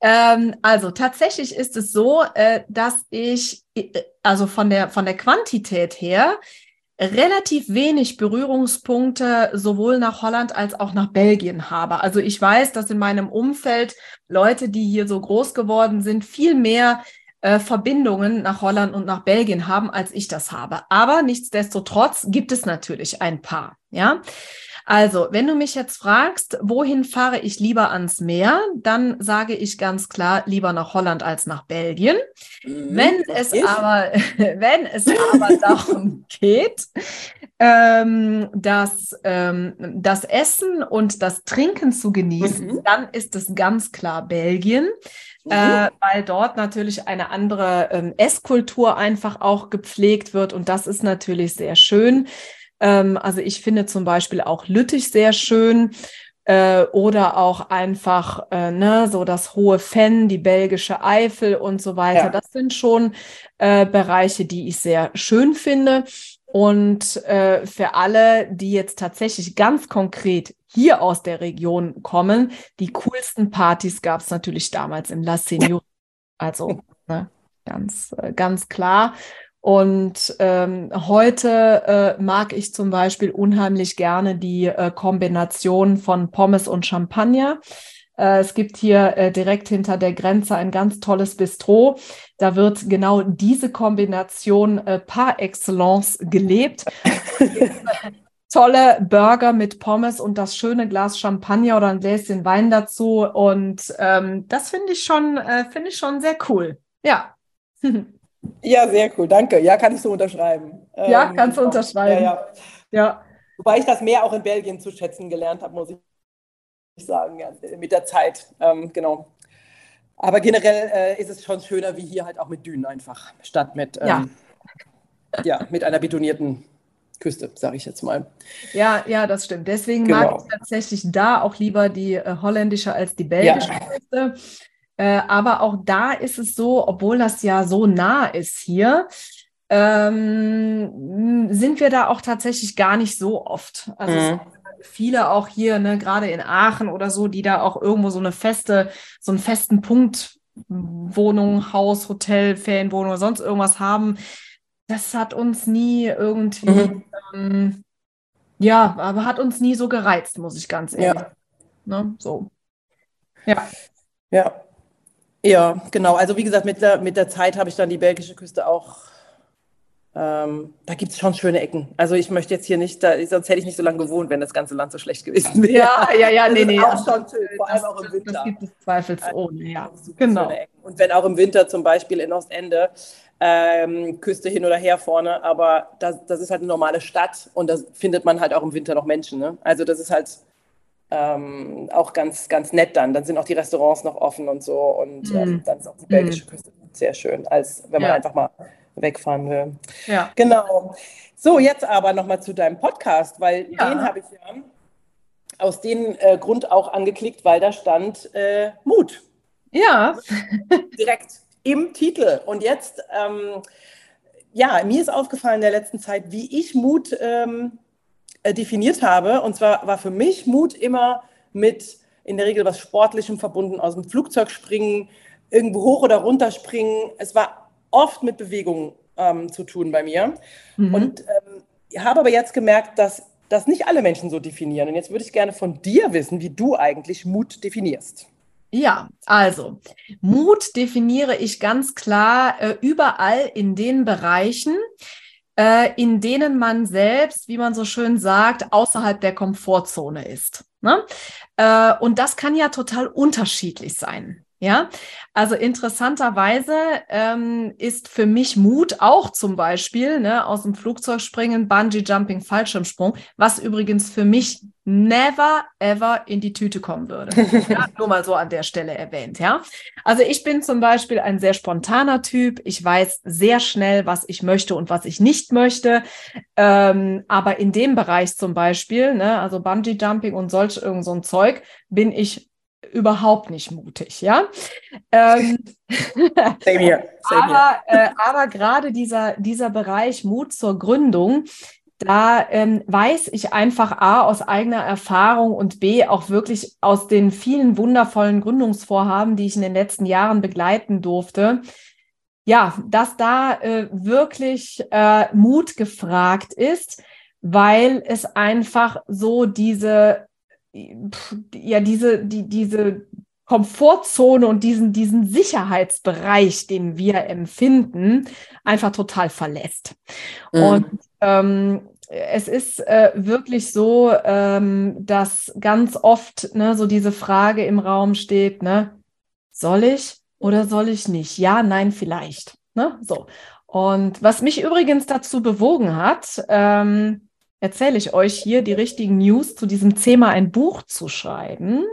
Ähm, also tatsächlich ist es so, äh, dass ich äh, also von der von der Quantität her relativ wenig Berührungspunkte sowohl nach Holland als auch nach Belgien habe. Also ich weiß, dass in meinem Umfeld Leute, die hier so groß geworden sind, viel mehr äh, Verbindungen nach Holland und nach Belgien haben, als ich das habe. Aber nichtsdestotrotz gibt es natürlich ein paar. Ja, also wenn du mich jetzt fragst, wohin fahre ich lieber ans Meer, dann sage ich ganz klar lieber nach Holland als nach Belgien. Wenn Mhm, es ich? aber, wenn es aber darum geht, ähm, das, ähm, das Essen und das Trinken zu genießen, Mhm. dann ist es ganz klar Belgien, Mhm. äh, weil dort natürlich eine andere ähm, Esskultur einfach auch gepflegt wird und das ist natürlich sehr schön. Ähm, also ich finde zum Beispiel auch Lüttich sehr schön äh, oder auch einfach äh, ne, so das hohe Fenn, die belgische Eifel und so weiter. Ja. Das sind schon äh, Bereiche, die ich sehr schön finde. Und äh, für alle, die jetzt tatsächlich ganz konkret hier aus der Region kommen, die coolsten Partys gab es natürlich damals in La Seigneur. Also ne, ganz, äh, ganz klar. Und ähm, heute äh, mag ich zum Beispiel unheimlich gerne die äh, Kombination von Pommes und Champagner. Äh, es gibt hier äh, direkt hinter der Grenze ein ganz tolles Bistro. Da wird genau diese Kombination äh, par excellence gelebt. Tolle Burger mit Pommes und das schöne Glas Champagner oder ein Gläschen Wein dazu. Und ähm, das finde ich schon, äh, finde ich schon sehr cool. Ja. Ja, sehr cool, danke. Ja, kann ich so unterschreiben. Ja, Ähm, kannst du unterschreiben. Ja, ja. Ja. Wobei ich das mehr auch in Belgien zu schätzen gelernt habe, muss ich sagen, ja, mit der Zeit. Ähm, genau. Aber generell äh, ist es schon schöner wie hier halt auch mit Dünen einfach, statt mit, ähm, Ja. ja. mit einer betonierten Küste, sage ich jetzt mal. Ja, ja, das stimmt. Deswegen Genau. mag ich tatsächlich da auch lieber die äh, holländische als die belgische Küste. Äh, aber auch da ist es so, obwohl das ja so nah ist hier, ähm, sind wir da auch tatsächlich gar nicht so oft. Also es Mhm. viele auch hier, ne, gerade in Aachen oder so, die da auch irgendwo so eine feste, so einen festen Punkt Wohnung, Haus, Hotel, Ferienwohnung oder sonst irgendwas haben. Das hat uns nie irgendwie, Mhm. ähm, ja, aber hat uns nie so gereizt, muss ich ganz ehrlich. Ja. Ne, so. Ja. Ja. Ja, genau. Also wie gesagt, mit der, mit der Zeit habe ich dann die belgische Küste auch. Ähm, da gibt es schon schöne Ecken. Also ich möchte jetzt hier nicht, da, sonst hätte ich nicht so lange gewohnt, wenn das ganze Land so schlecht gewesen wäre. Ja, ja, ja, Das nee, ist nee. auch also schon schön, vor allem auch im Winter. das gibt es zweifelsohne, ja. Super Genau. Und wenn auch im Winter zum Beispiel in Ostende, ähm, Küste hin oder her vorne, aber das, das ist halt eine normale Stadt und da findet man halt auch im Winter noch Menschen. Ne? Also das ist halt ähm, auch ganz, ganz nett dann. Dann sind auch die Restaurants noch offen und so und Mhm. ähm, dann ist auch die belgische Küste sehr schön, als wenn man Ja. einfach mal wegfahren will. Ja. Genau. So, jetzt aber nochmal zu deinem Podcast, weil Ja. den habe ich ja aus dem äh, Grund auch angeklickt, weil da stand äh, Mut Ja. direkt im Titel. Und jetzt, ähm, ja, mir ist aufgefallen in der letzten Zeit, wie ich Mut ähm, äh, definiert habe. Und zwar war für mich Mut immer mit in der Regel was Sportlichem verbunden, aus dem Flugzeug springen, irgendwo hoch oder runter springen. Es war oft mit Bewegung ähm, zu tun bei mir. Mhm. Und ähm, habe aber jetzt gemerkt, dass das nicht alle Menschen so definieren. Und jetzt würde ich gerne von dir wissen, wie du eigentlich Mut definierst. Ja, also Mut definiere ich ganz klar äh, überall in den Bereichen, in denen man selbst, wie man so schön sagt, außerhalb der Komfortzone ist. Ne? Äh, und das kann ja total unterschiedlich sein. Ja, also interessanterweise ähm, ist für mich Mut auch zum Beispiel ne, aus dem Flugzeug springen, Bungee Jumping, Fallschirmsprung, was übrigens für mich never ever in die Tüte kommen würde. ja, nur mal so an der Stelle erwähnt. Ja, also ich bin zum Beispiel ein sehr spontaner Typ. Ich weiß sehr schnell, was ich möchte und was ich nicht möchte. Ähm, aber in dem Bereich zum Beispiel, ne, also Bungee Jumping und solch irgend so ein Zeug, bin ich überhaupt nicht mutig, ja. Ähm, same here. Same aber äh, aber gerade dieser, dieser Bereich Mut zur Gründung, da ähm, weiß ich einfach A aus eigener Erfahrung und B auch wirklich aus den vielen wundervollen Gründungsvorhaben, die ich in den letzten Jahren begleiten durfte, ja, dass da äh, wirklich äh, Mut gefragt ist, weil es einfach so diese ja, diese, die, diese Komfortzone und diesen, diesen Sicherheitsbereich, den wir empfinden, einfach total verlässt. Mhm. Und ähm, es ist äh, wirklich so, ähm, dass ganz oft ne, so diese Frage im Raum steht, ne, soll ich oder soll ich nicht? Ja, nein, vielleicht. Ne? So. Und was mich übrigens dazu bewogen hat, ähm, erzähle ich euch hier die richtigen News zu diesem Thema ein Buch zu schreiben.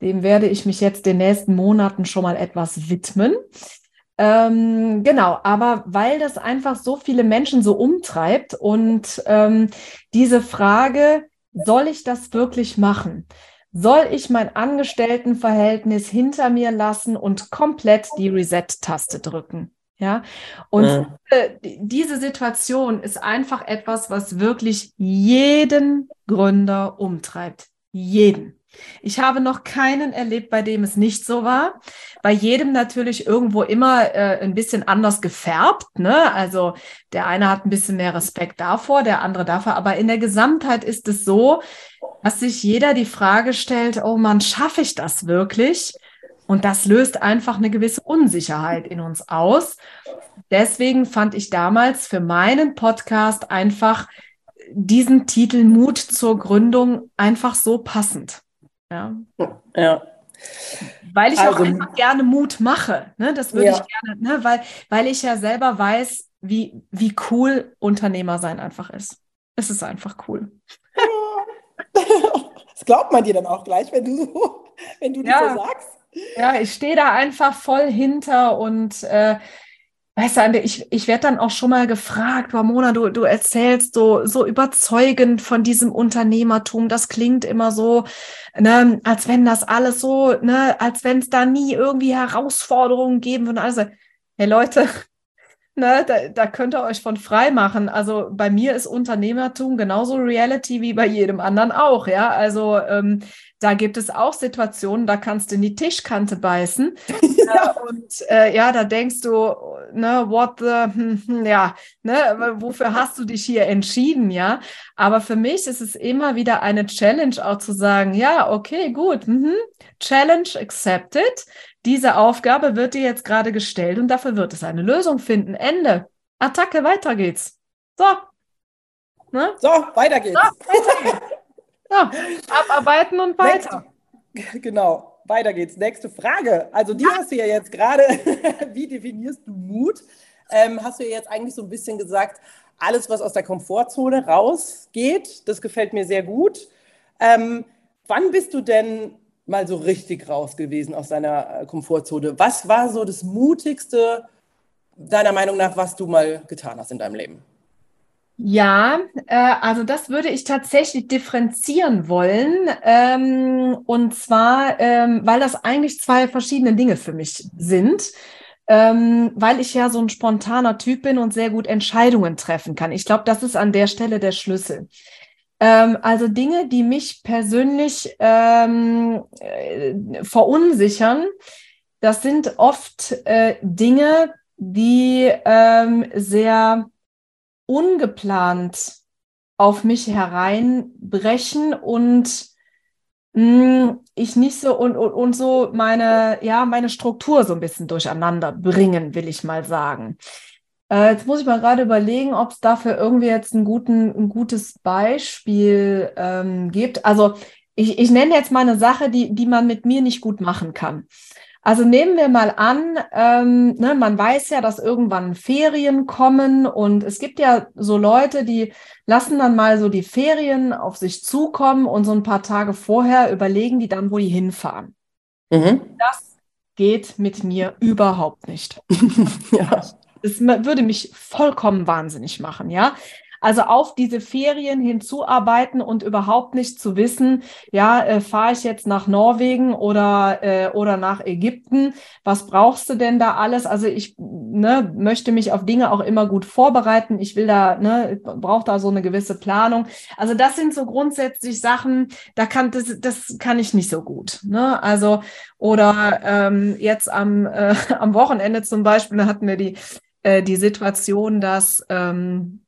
Dem werde ich mich jetzt den nächsten Monaten schon mal etwas widmen. Ähm, genau, aber weil das einfach so viele Menschen so umtreibt und ähm, diese Frage, soll ich das wirklich machen? Soll ich mein Angestelltenverhältnis hinter mir lassen und komplett die Reset-Taste drücken? Ja, und ja. diese Situation ist einfach etwas, was wirklich jeden Gründer umtreibt. Jeden. Ich habe noch keinen erlebt, bei dem es nicht so war. Bei jedem natürlich irgendwo immer äh, ein bisschen anders gefärbt. Ne? Also der eine hat ein bisschen mehr Respekt davor, der andere davor. Aber in der Gesamtheit ist es so, dass sich jeder die Frage stellt, oh man, schaffe ich das wirklich? Und das löst einfach eine gewisse Unsicherheit in uns aus. Deswegen fand ich damals für meinen Podcast einfach diesen Titel Mut zur Gründung einfach so passend. Ja. ja. Weil ich also, auch einfach gerne Mut mache. Ne? Das würde ja. ich gerne, ne? weil, weil ich ja selber weiß, wie, wie cool Unternehmer sein einfach ist. Es ist einfach cool. Das glaubt man dir dann auch gleich, wenn du so, wenn du ja. das so sagst. Ja, ich stehe da einfach voll hinter und äh, weißt du, ich, ich werde dann auch schon mal gefragt, Ramona, du, du erzählst so, so überzeugend von diesem Unternehmertum. Das klingt immer so, ne, als wenn das alles so, ne, als wenn es da nie irgendwie Herausforderungen geben würde. Also, hey Leute, ne, da, da könnt ihr euch von frei machen. Also bei mir ist Unternehmertum genauso Reality wie bei jedem anderen auch, ja. Also ähm, da gibt es auch Situationen, da kannst du in die Tischkante beißen. ja. Äh, und äh, ja, da denkst du, ne, what the, hm, hm, ja, ne, wofür hast du dich hier entschieden, ja? Aber für mich ist es immer wieder eine Challenge, auch zu sagen, ja, okay, gut, mhm. Challenge accepted. Diese Aufgabe wird dir jetzt gerade gestellt und dafür wird es eine Lösung finden. Ende. Attacke, weiter geht's. So. Ne? So, weiter geht's. So, weiter geht's. Ja, abarbeiten und weiter. Nächste, genau, weiter geht's. Nächste Frage. Also die ja. hast du ja jetzt gerade, wie definierst du Mut? Ähm, hast du ja jetzt eigentlich so ein bisschen gesagt, alles, was aus der Komfortzone rausgeht, das gefällt mir sehr gut. Ähm, wann bist du denn mal so richtig raus gewesen aus deiner äh, Komfortzone? Was war so das Mutigste, deiner Meinung nach, was du mal getan hast in deinem Leben? Ja, äh, also das würde ich tatsächlich differenzieren wollen. Ähm, und zwar, ähm, weil das eigentlich zwei verschiedene Dinge für mich sind. Ähm, weil ich ja so ein spontaner Typ bin und sehr gut Entscheidungen treffen kann. Ich glaube, das ist an der Stelle der Schlüssel. Ähm, also Dinge, die mich persönlich ähm, äh, verunsichern, das sind oft äh, Dinge, die ähm, sehr ungeplant auf mich hereinbrechen und mh, hm, ich nicht so und, und, und so meine, ja, meine Struktur so ein bisschen durcheinander bringen, will ich mal sagen. Äh, jetzt muss ich mal gerade überlegen, ob es dafür irgendwie jetzt einen guten, ein gutes Beispiel ähm, gibt. Also ich, ich nenne jetzt mal eine Sache, die, die man mit mir nicht gut machen kann. Also nehmen wir mal an, ähm, ne, man weiß ja, dass irgendwann Ferien kommen und es gibt ja so Leute, die lassen dann mal so die Ferien auf sich zukommen und so ein paar Tage vorher überlegen die dann, wo die hinfahren. Mhm. Das geht mit mir überhaupt nicht. ja. Das würde mich vollkommen wahnsinnig machen, ja. Also auf diese Ferien hinzuarbeiten und überhaupt nicht zu wissen, ja, äh, fahre ich jetzt nach Norwegen oder, äh, oder nach Ägypten? Was brauchst du denn da alles? Also ich ne, möchte mich auf Dinge auch immer gut vorbereiten. Ich will da, ne, brauche da so eine gewisse Planung. Also das sind so grundsätzlich Sachen, da kann das, das kann ich nicht so gut. Ne? Also oder ähm, jetzt am, äh, am Wochenende zum Beispiel, da hatten wir die äh, die Situation, dass ähm,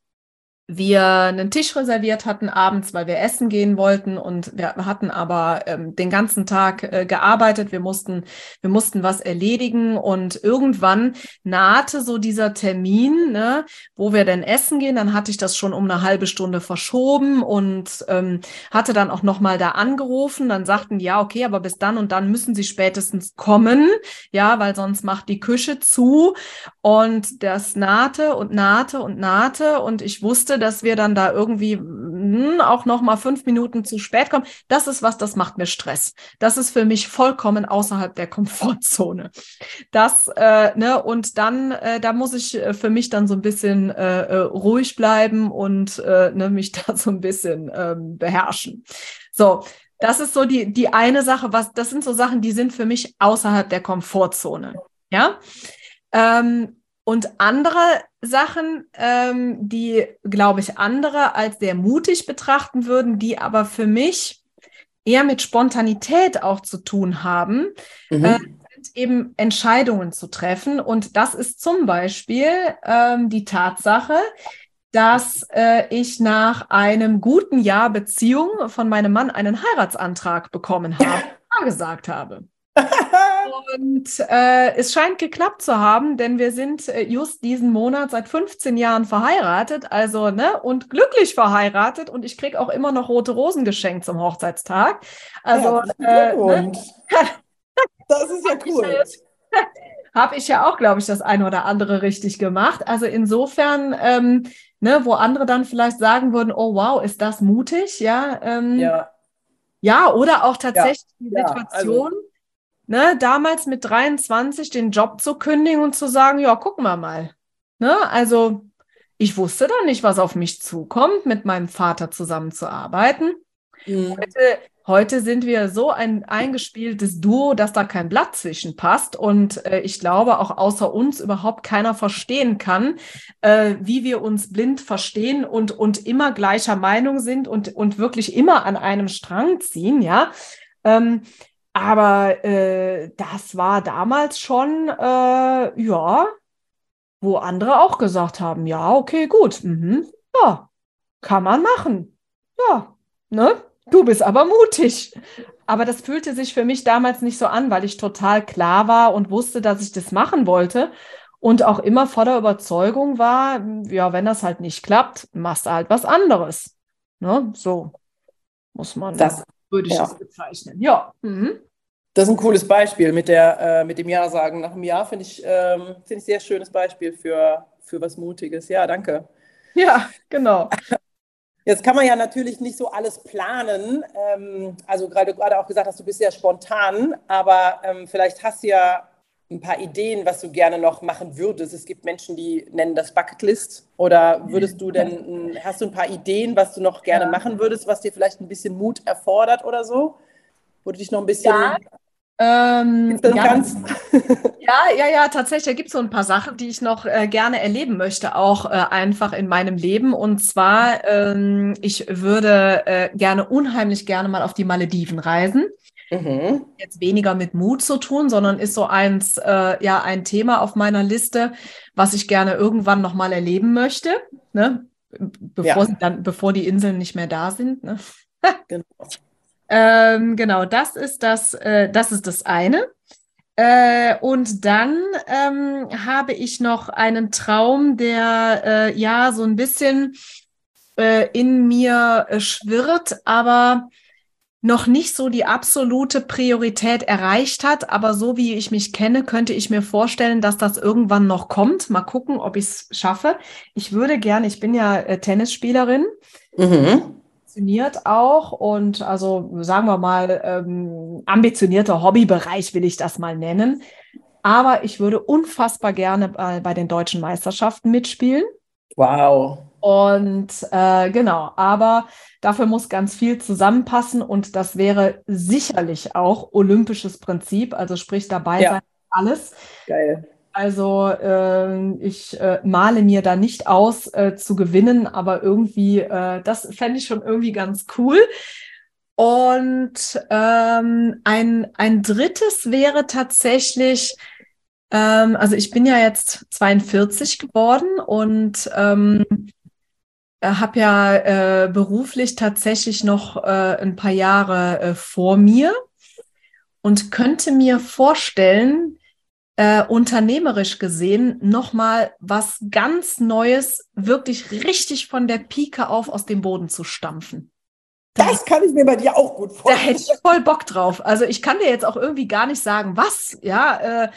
wir einen Tisch reserviert hatten abends, weil wir essen gehen wollten und wir hatten aber ähm, den ganzen Tag äh, gearbeitet. Wir mussten, wir mussten was erledigen und irgendwann nahte so dieser Termin, ne, wo wir denn essen gehen. Dann hatte ich das schon um eine halbe Stunde verschoben und ähm, hatte dann auch nochmal da angerufen. Dann sagten ja, okay, aber bis dann und dann müssen sie spätestens kommen, ja, weil sonst macht die Küche zu und das nahte und nahte und nahte und ich wusste, dass wir dann da irgendwie hm, auch noch mal fünf Minuten zu spät kommen. Das ist was, das macht mir Stress. Das ist für mich vollkommen außerhalb der Komfortzone. Das äh, ne und dann äh, da muss ich äh, für mich dann so ein bisschen äh, äh ruhig bleiben und äh, ne, mich da so ein bisschen ähm, beherrschen. So, das ist so die, die eine Sache, was, das sind so Sachen, die sind für mich außerhalb der Komfortzone. Ja. Ähm, und andere Sachen, ähm, die, glaube ich, andere als sehr mutig betrachten würden, die aber für mich eher mit Spontanität auch zu tun haben, mhm. äh, sind eben Entscheidungen zu treffen. Und das ist zum Beispiel ähm, die Tatsache, dass äh, ich nach einem guten Jahr Beziehung von meinem Mann einen Heiratsantrag bekommen habe, gesagt habe. Und äh, es scheint geklappt zu haben, denn wir sind äh, just diesen Monat seit 15 Jahren verheiratet, also ne und glücklich verheiratet und ich kriege auch immer noch rote Rosen geschenkt zum Hochzeitstag. Also ja, äh, ne? das ist ja cool. Habe ich ja auch, glaube ich, das eine oder andere richtig gemacht. Also insofern, ähm, ne, wo andere dann vielleicht sagen würden, oh wow, ist das mutig, ja. Ähm, ja. Ja, oder auch tatsächlich ja, die Situation. Ja, also ne, damals mit 23 den Job zu kündigen und zu sagen, ja, gucken wir mal. Ne, also ich wusste dann nicht, was auf mich zukommt, mit meinem Vater zusammenzuarbeiten. Mhm. Heute, heute sind wir so ein eingespieltes Duo, dass da kein Blatt zwischen passt. Und äh, ich glaube, auch außer uns überhaupt keiner verstehen kann, äh, wie wir uns blind verstehen und, und immer gleicher Meinung sind und, und wirklich immer an einem Strang ziehen, ja. Ähm, aber äh, das war damals schon, äh, ja, wo andere auch gesagt haben, ja, okay, gut, mhm, ja, kann man machen. Ja, ne? Du bist aber mutig. Aber das fühlte sich für mich damals nicht so an, weil ich total klar war und wusste, dass ich das machen wollte und auch immer voller Überzeugung war, ja, wenn das halt nicht klappt, machst du halt was anderes. Ne? So muss man das würde ich ja. das bezeichnen. Ja. Mhm. Das ist ein cooles Beispiel mit, der, äh, mit dem Ja sagen. Nach einem Jahr finde ich, ähm, find ich sehr schönes Beispiel für, für was Mutiges. Ja, danke. Ja, genau. Jetzt kann man ja natürlich nicht so alles planen. Ähm, also gerade gerade auch gesagt hast, du bist sehr spontan, aber ähm, vielleicht hast du ja ein paar Ideen, was du gerne noch machen würdest. Es gibt Menschen, die nennen das Bucketlist. Oder würdest du denn, hast du ein paar Ideen, was du noch gerne machen würdest, was dir vielleicht ein bisschen Mut erfordert oder so? Wo du dich noch ein bisschen. Ja. Ähm, ja, ja, ja, ja, tatsächlich. Da gibt es so ein paar Sachen, die ich noch äh, gerne erleben möchte, auch äh, einfach in meinem Leben. Und zwar, ähm, ich würde äh, gerne, unheimlich gerne mal auf die Malediven reisen. Mhm. Jetzt weniger mit Mut zu tun, sondern ist so eins, äh, ja, ein Thema auf meiner Liste, was ich gerne irgendwann nochmal erleben möchte, ne? bevor, ja. dann, bevor die Inseln nicht mehr da sind. Ne? genau. ähm, genau, das ist das, äh, das ist das eine. Äh, und dann ähm, habe ich noch einen Traum, der äh, ja so ein bisschen äh, in mir äh, schwirrt, aber noch nicht so die absolute Priorität erreicht hat. Aber so wie ich mich kenne, könnte ich mir vorstellen, dass das irgendwann noch kommt. Mal gucken, ob ich es schaffe. Ich würde gerne, ich bin ja äh, Tennisspielerin. Mhm. Ambitioniert auch und also sagen wir mal ähm, ambitionierter Hobbybereich will ich das mal nennen. Aber ich würde unfassbar gerne bei, bei den deutschen Meisterschaften mitspielen. Wow. Und äh, genau, aber dafür muss ganz viel zusammenpassen und das wäre sicherlich auch olympisches Prinzip, also sprich dabei ja. sein, alles. Geil. Also äh, ich äh, male mir da nicht aus äh, zu gewinnen, aber irgendwie, äh, das fände ich schon irgendwie ganz cool. Und ähm, ein, ein drittes wäre tatsächlich, ähm, also ich bin ja jetzt 42 geworden und ähm, äh, habe ja äh, beruflich tatsächlich noch äh, ein paar Jahre äh, vor mir und könnte mir vorstellen, äh, unternehmerisch gesehen nochmal was ganz Neues, wirklich richtig von der Pike auf aus dem Boden zu stampfen. Das kann ich mir bei dir auch gut vorstellen. Da hätte ich voll Bock drauf. Also ich kann dir jetzt auch irgendwie gar nicht sagen, was, ja, äh,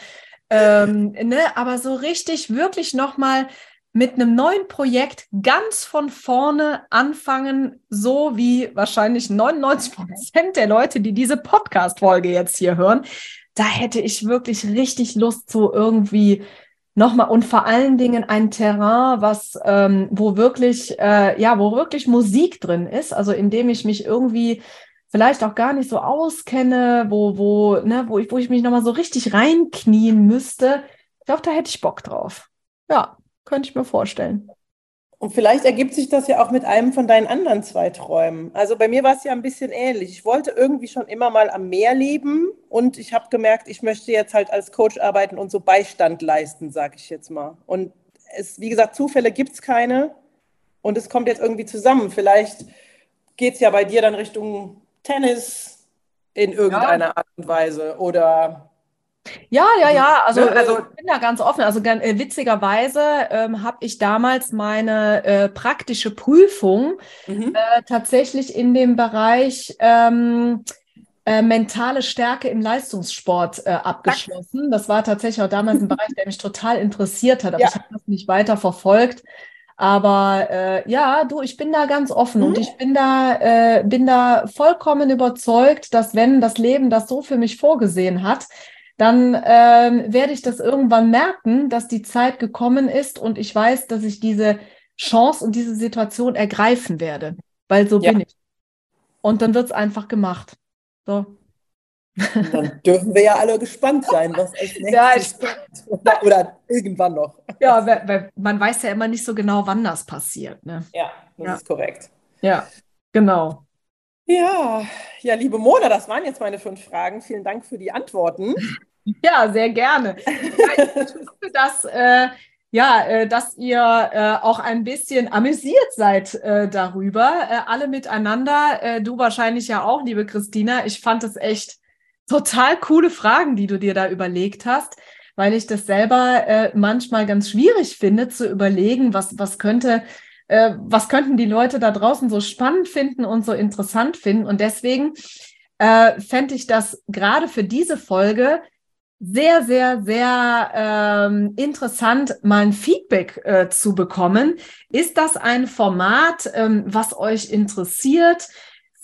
ähm, ne, aber so richtig, wirklich nochmal mit einem neuen Projekt ganz von vorne anfangen, so wie wahrscheinlich 99 Prozent der Leute, die diese Podcast-Folge jetzt hier hören. Da hätte ich wirklich richtig Lust zu irgendwie nochmal und vor allen Dingen ein Terrain, was, ähm, wo wirklich, äh, ja, wo wirklich Musik drin ist, also indem ich mich irgendwie vielleicht auch gar nicht so auskenne, wo, wo, ne, wo ich, wo ich mich nochmal so richtig reinknien müsste. Ich glaube, da hätte ich Bock drauf. Ja. Könnte ich mir vorstellen. Und vielleicht ergibt sich das ja auch mit einem von deinen anderen zwei Träumen. Also bei mir war es ja ein bisschen ähnlich. Ich wollte irgendwie schon immer mal am Meer leben und ich habe gemerkt, ich möchte jetzt halt als Coach arbeiten und so Beistand leisten, sage ich jetzt mal. Und es, wie gesagt, Zufälle gibt es keine und es kommt jetzt irgendwie zusammen. Vielleicht geht es ja bei dir dann Richtung Tennis in irgendeiner ja. Art und Weise oder ja, ja, ja. Also, ne, also ich bin da ganz offen. Also äh, witzigerweise ähm, habe ich damals meine äh, praktische Prüfung mhm. äh, tatsächlich in dem Bereich ähm, äh, mentale Stärke im Leistungssport äh, abgeschlossen. Das war tatsächlich auch damals ein Bereich, der mich total interessiert hat. Aber ja. ich habe das nicht weiter verfolgt. Aber äh, ja, du, ich bin da ganz offen mhm. und ich bin da, äh, bin da vollkommen überzeugt, dass wenn das Leben das so für mich vorgesehen hat, dann ähm, werde ich das irgendwann merken, dass die Zeit gekommen ist und ich weiß, dass ich diese Chance und diese Situation ergreifen werde, weil so ja. bin ich. Und dann wird es einfach gemacht. So. Dann dürfen wir ja alle gespannt sein, was als nächstes ja, ich, oder, oder, irgendwann noch. Ja, weil, weil man weiß ja immer nicht so genau, wann das passiert. Ne? Ja, das ja. ist korrekt. Ja, genau. Ja, ja, liebe Mona, das waren jetzt meine fünf Fragen. Vielen Dank für die Antworten. Ja, sehr gerne. Ich hoffe, dass, äh, ja, äh, dass ihr äh, auch ein bisschen amüsiert seid äh, darüber, äh, alle miteinander. Du wahrscheinlich ja auch, liebe Christina. Ich fand es echt total coole Fragen, die du dir da überlegt hast, weil ich das selber manchmal ganz schwierig finde zu überlegen, was, was könnte äh, was könnten die Leute da draußen so spannend finden und so interessant finden. Und deswegen äh, fände ich das gerade für diese Folge sehr, sehr, sehr ähm, interessant, mal ein Feedback äh, zu bekommen. Ist das ein Format, ähm, was euch interessiert?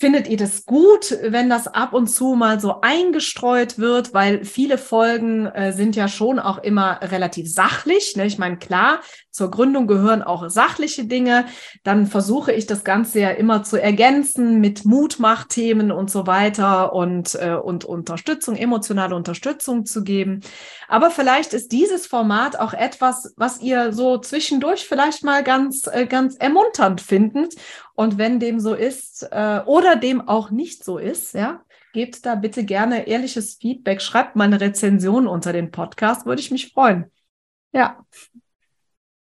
Findet ihr das gut, wenn das ab und zu mal so eingestreut wird? Weil viele Folgen äh, sind ja schon auch immer relativ sachlich. Ne? Ich meine, klar, zur Gründung gehören auch sachliche Dinge. Dann versuche ich das Ganze ja immer zu ergänzen mit Mutmachthemen und so weiter und, äh, und Unterstützung, emotionale Unterstützung zu geben. Aber vielleicht ist dieses Format auch etwas, was ihr so zwischendurch vielleicht mal ganz, äh, ganz ermunternd findet und wenn dem so ist äh, oder dem auch nicht so ist, ja, gebt da bitte gerne ehrliches Feedback. Schreibt mal eine Rezension unter den Podcast, würde ich mich freuen. Ja,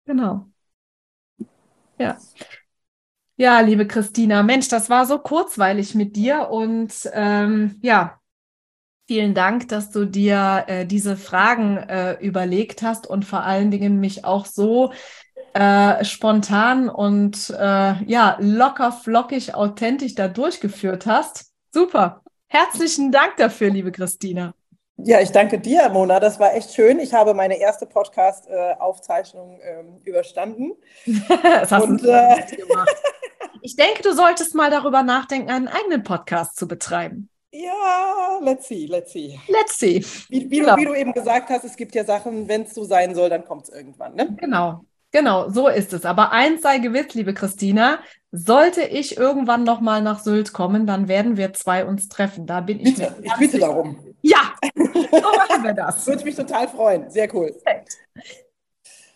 genau. Ja. Ja, liebe Christina, Mensch, das war so kurzweilig mit dir und ähm, ja, vielen Dank, dass du dir äh, diese Fragen äh, überlegt hast und vor allen Dingen mich auch so äh, spontan und äh, ja, locker, flockig, authentisch da durchgeführt hast. Super. Herzlichen Dank dafür, liebe Christina. Ja, ich danke dir, Mona. Das war echt schön. Ich habe meine erste Podcast-Aufzeichnung ähm, überstanden. das hast und, du äh, gemacht. Ich denke, du solltest mal darüber nachdenken, einen eigenen Podcast zu betreiben. Ja, let's see, let's see. Let's see. Wie, wie, genau. du, wie du, eben gesagt hast, es gibt ja Sachen, wenn es so sein soll, dann kommt es irgendwann. Ne? Genau, Genau, so ist es. Aber eins sei gewiss, liebe Christina, sollte ich irgendwann noch mal nach Sylt kommen, dann werden wir zwei uns treffen. Da bin ich. Bitte, ich bitte darum. Ja, so machen wir das. Würde mich total freuen. Sehr cool. Perfekt.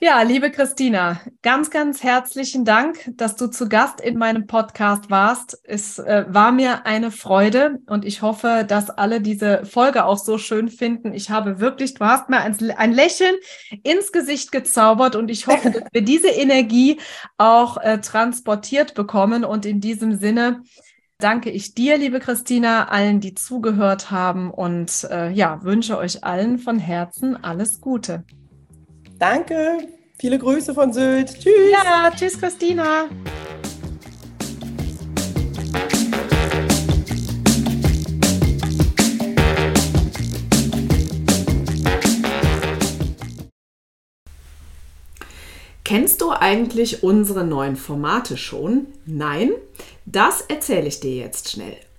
Ja, liebe Christina, ganz, ganz herzlichen Dank, dass du zu Gast in meinem Podcast warst. Es äh, war mir eine Freude und ich hoffe, dass alle diese Folge auch so schön finden. Ich habe wirklich, du hast mir ein, ein Lächeln ins Gesicht gezaubert und ich hoffe, dass wir diese Energie auch äh, transportiert bekommen. Und in diesem Sinne danke ich dir, liebe Christina, allen, die zugehört haben und äh, ja, wünsche euch allen von Herzen alles Gute. Danke. Viele Grüße von Sylt. Tschüss. Ja, tschüss, Christina. Kennst du eigentlich unsere neuen Formate schon? Nein? Das erzähle ich dir jetzt schnell.